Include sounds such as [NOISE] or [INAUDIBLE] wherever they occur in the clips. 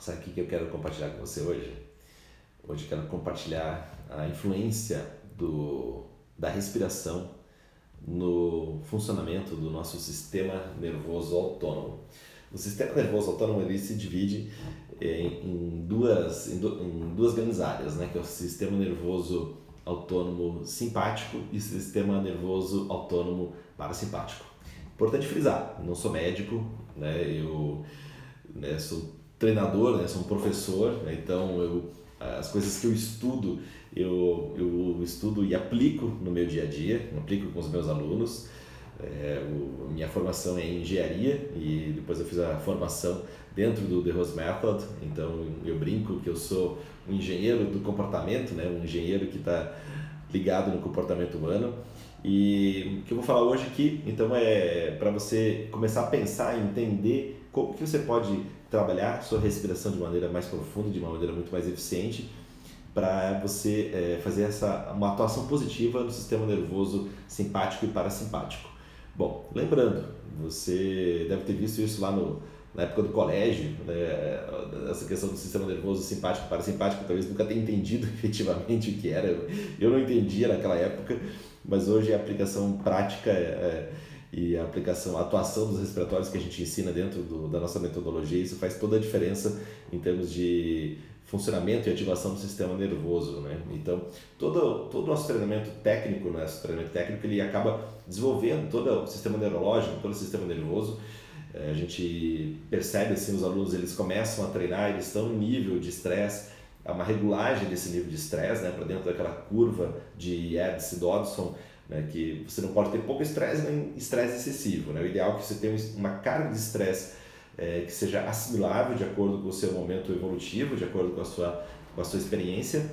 Sabe o que eu quero compartilhar com você hoje? Hoje eu quero compartilhar a influência do, da respiração no funcionamento do nosso sistema nervoso autônomo. O sistema nervoso autônomo ele se divide em, em duas, em, em, duas grandes áreas, né? que é o sistema nervoso autônomo simpático e sistema nervoso autônomo parasimpático. Importante frisar, não sou médico, né? eu né, sou treinador, né, sou um professor, né, então eu, as coisas que eu estudo, eu, eu estudo e aplico no meu dia a dia, aplico com os meus alunos. É, o, minha formação é em engenharia e depois eu fiz a formação dentro do The Rose Method, então eu brinco que eu sou um engenheiro do comportamento, né, um engenheiro que está ligado no comportamento humano. E o que eu vou falar hoje aqui, então é para você começar a pensar e entender como que você pode trabalhar sua respiração de maneira mais profunda, de uma maneira muito mais eficiente, para você é, fazer essa uma atuação positiva no sistema nervoso simpático e parasimpático. Bom, lembrando, você deve ter visto isso lá no, na época do colégio, né, essa questão do sistema nervoso simpático e parasimpático, talvez nunca tenha entendido [LAUGHS] efetivamente o que era. Eu não entendia naquela época, mas hoje a aplicação prática é, e a aplicação, a atuação dos respiratórios que a gente ensina dentro do, da nossa metodologia, isso faz toda a diferença em termos de funcionamento e ativação do sistema nervoso, né? Então, todo todo o nosso treinamento técnico, né, nosso treinamento técnico, ele acaba desenvolvendo todo o sistema neurológico, todo o sistema nervoso. É, a gente percebe assim, os alunos, eles começam a treinar, eles estão em nível de estresse, há uma regulagem desse nível de estresse, né, para dentro daquela curva de Eds e Dodson, né, que você não pode ter pouco estresse nem estresse excessivo. Né? O ideal é que você tenha uma carga de estresse é, que seja assimilável de acordo com o seu momento evolutivo, de acordo com a sua, com a sua experiência.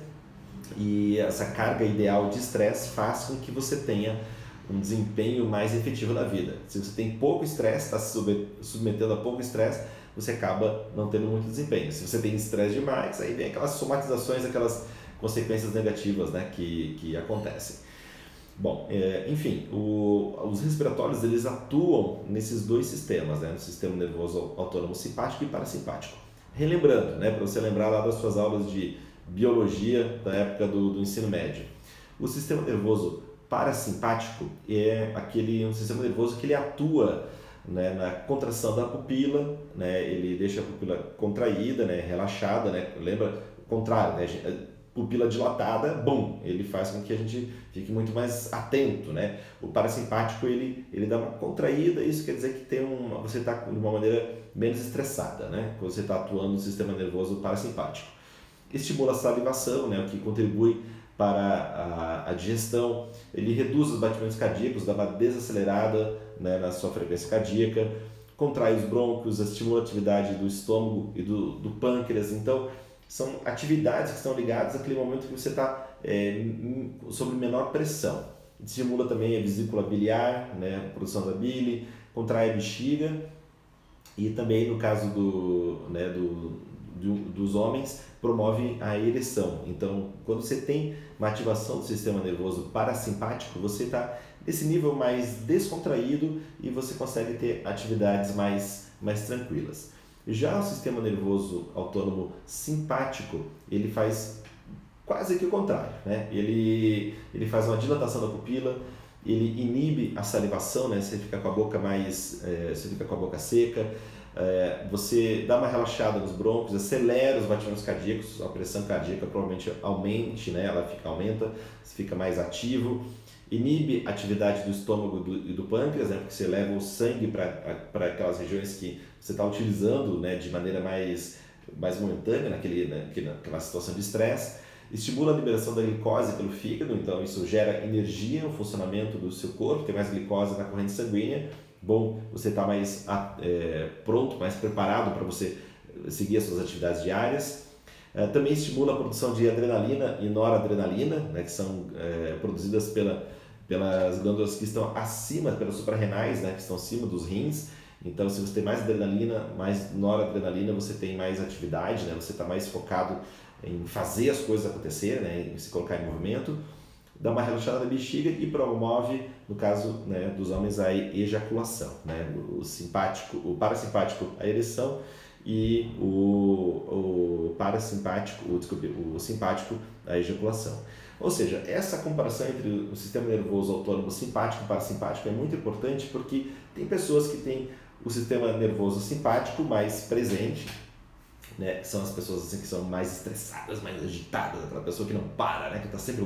E essa carga ideal de estresse faz com que você tenha um desempenho mais efetivo na vida. Se você tem pouco estresse, está se submetendo a pouco estresse, você acaba não tendo muito desempenho. Se você tem estresse demais, aí vem aquelas somatizações, aquelas consequências negativas né, que, que acontecem. Bom, é, enfim, o, os respiratórios eles atuam nesses dois sistemas, né, no sistema nervoso autônomo simpático e parasimpático. Relembrando, né, para você lembrar lá das suas aulas de biologia da época do, do ensino médio, o sistema nervoso parasimpático é aquele um sistema nervoso que ele atua né, na contração da pupila, né, ele deixa a pupila contraída, né, relaxada, né, lembra? O contrário, né, pupila dilatada, bom, ele faz com que a gente fique muito mais atento, né? O parasimpático ele ele dá uma contraída, isso quer dizer que tem uma, você está de uma maneira menos estressada, né? Quando você está atuando no sistema nervoso parasimpático. Estimula a salivação, né? O que contribui para a, a digestão, ele reduz os batimentos cardíacos, dá uma desacelerada né, na sua frequência cardíaca, contrai os brônquios, estimula a atividade do estômago e do, do pâncreas, então são atividades que estão ligadas àquele momento que você está é, sob menor pressão. Estimula também a vesícula biliar, né, a produção da bile, contrai a bexiga e também no caso do, né, do, do, dos homens promove a ereção. Então, quando você tem uma ativação do sistema nervoso parasimpático, você está nesse nível mais descontraído e você consegue ter atividades mais, mais tranquilas. Já o sistema nervoso autônomo simpático, ele faz quase que o contrário, né? Ele, ele faz uma dilatação da pupila, ele inibe a salivação, né? Você fica com a boca mais, é, você fica com a boca seca, é, você dá uma relaxada nos brônquios, acelera os batimentos cardíacos, a pressão cardíaca provavelmente aumente, né? Ela fica aumenta, você fica mais ativo inibe a atividade do estômago e do pâncreas, né, porque você leva o sangue para aquelas regiões que você está utilizando né, de maneira mais, mais momentânea, naquele, naquela situação de estresse. Estimula a liberação da glicose pelo fígado, então isso gera energia no funcionamento do seu corpo, tem mais glicose na corrente sanguínea. Bom, você está mais é, pronto, mais preparado para você seguir as suas atividades diárias. É, também estimula a produção de adrenalina e noradrenalina, né, que são é, produzidas pela, pelas glândulas que estão acima, pelas suprarrenais, né, que estão acima dos rins. Então, se você tem mais adrenalina, mais noradrenalina, você tem mais atividade, né, você está mais focado em fazer as coisas acontecerem, né, em se colocar em movimento. Dá uma relaxada na bexiga e promove, no caso né, dos homens, a ejaculação. Né, o simpático, o parasimpático, a ereção e o, o parasimpático, o, desculpe, o simpático, a ejaculação. Ou seja, essa comparação entre o sistema nervoso autônomo simpático e parasimpático é muito importante porque tem pessoas que têm o sistema nervoso simpático mais presente, né? São as pessoas assim que são mais estressadas, mais agitadas, aquela pessoa que não para, né? Que está sempre,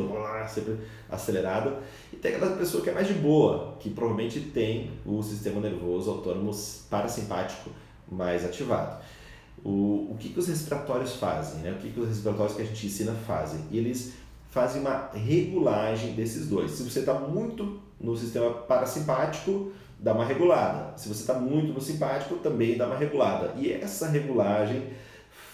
sempre acelerada. E tem aquela pessoa que é mais de boa, que provavelmente tem o sistema nervoso autônomo parasimpático mais ativado. O, o que, que os respiratórios fazem? Né? O que, que os respiratórios que a gente ensina fazem? Eles fazem uma regulagem desses dois. Se você está muito no sistema parasimpático, dá uma regulada. Se você está muito no simpático, também dá uma regulada. E essa regulagem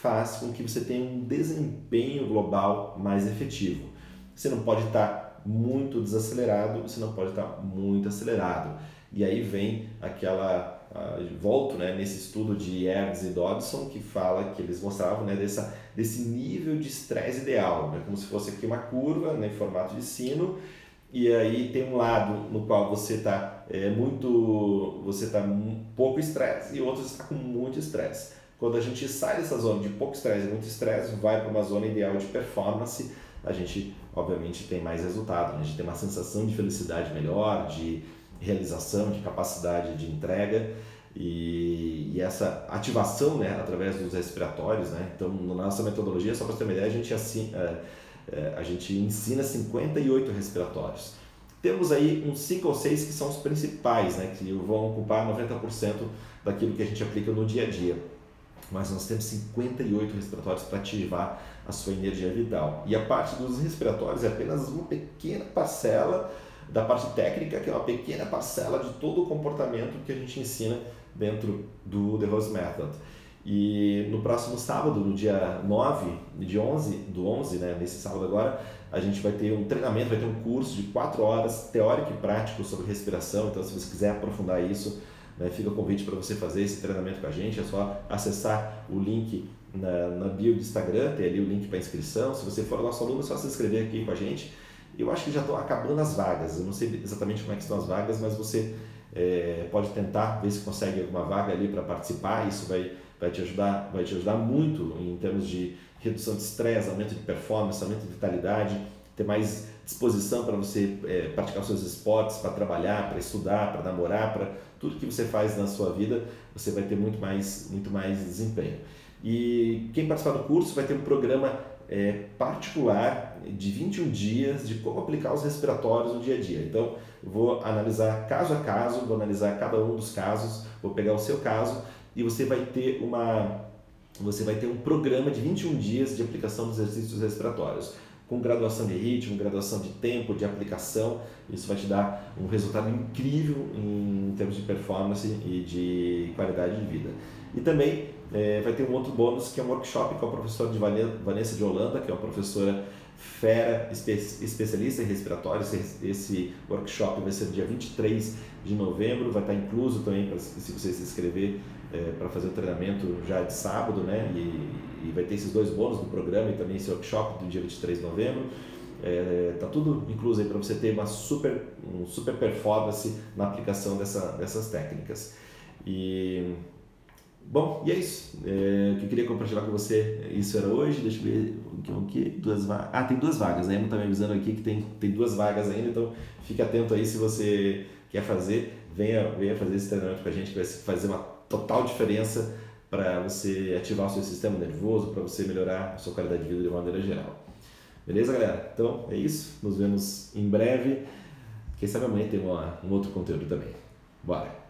faz com que você tenha um desempenho global mais efetivo. Você não pode estar muito desacelerado, você não pode estar muito acelerado. E aí vem aquela uh, volto né, nesse estudo de Ernst e Dodson que fala que eles mostravam né, dessa, desse nível de estresse ideal, né, como se fosse aqui uma curva né, em formato de sino e aí tem um lado no qual você está é, muito você está pouco estresse e outro está com muito estresse quando a gente sai dessa zona de pouco estresse e muito estresse, vai para uma zona ideal de performance, a gente obviamente tem mais resultado, né? a gente tem uma sensação de felicidade melhor, de realização, de capacidade de entrega e, e essa ativação né, através dos respiratórios. Né? Então, na nossa metodologia, só para ter uma ideia, a gente, assim, é, a gente ensina 58 respiratórios. Temos aí uns 5 ou 6 que são os principais, né, que vão ocupar 90% daquilo que a gente aplica no dia a dia mas nós temos 58 respiratórios para ativar a sua energia vital. E a parte dos respiratórios é apenas uma pequena parcela da parte técnica, que é uma pequena parcela de todo o comportamento que a gente ensina dentro do The Rose Method. E no próximo sábado, no dia 9 de 11, do 11, né, nesse sábado agora, a gente vai ter um treinamento, vai ter um curso de 4 horas teórico e prático sobre respiração. Então, se você quiser aprofundar isso, né? Fica o convite para você fazer esse treinamento com a gente, é só acessar o link na, na bio do Instagram, tem ali o link para inscrição. Se você for nosso aluno, é só se inscrever aqui com a gente. Eu acho que já estão acabando as vagas, eu não sei exatamente como é que estão as vagas, mas você é, pode tentar ver se consegue alguma vaga ali para participar, isso vai, vai, te ajudar, vai te ajudar muito em termos de redução de estresse, aumento de performance, aumento de vitalidade, ter mais disposição para você é, praticar seus esportes, para trabalhar, para estudar, para namorar, para tudo que você faz na sua vida, você vai ter muito mais, muito mais desempenho. E quem participar do curso vai ter um programa é, particular de 21 dias de como aplicar os respiratórios no dia a dia. Então, vou analisar caso a caso, vou analisar cada um dos casos, vou pegar o seu caso e você vai ter uma você vai ter um programa de 21 dias de aplicação dos exercícios respiratórios com graduação de ritmo, graduação de tempo, de aplicação, isso vai te dar um resultado incrível em termos de performance e de qualidade de vida. E também é, vai ter um outro bônus que é um workshop com a professora de Vanessa de Holanda, que é uma professora fera, espe especialista em respiratórios. Esse workshop vai ser dia 23 de novembro, vai estar incluso também se você se inscrever é, para fazer o treinamento já de sábado, né? E, e, vai ter esses dois bônus do programa e também esse workshop do dia 23 de novembro. É, tá tudo incluso aí para você ter uma super, um super performance na aplicação dessa, dessas técnicas. E Bom, e é isso. É, o que eu queria compartilhar com você, isso era hoje. Deixa eu ver o que, o que duas vagas. Ah, tem duas vagas, né? Emo tá me avisando aqui que tem, tem duas vagas ainda, então fique atento aí se você quer fazer. Venha, venha fazer esse treinamento com a gente, que vai fazer uma total diferença para você ativar o seu sistema nervoso, para você melhorar a sua qualidade de vida de uma maneira geral. Beleza, galera? Então é isso. Nos vemos em breve. Quem sabe amanhã tem uma, um outro conteúdo também. Bora!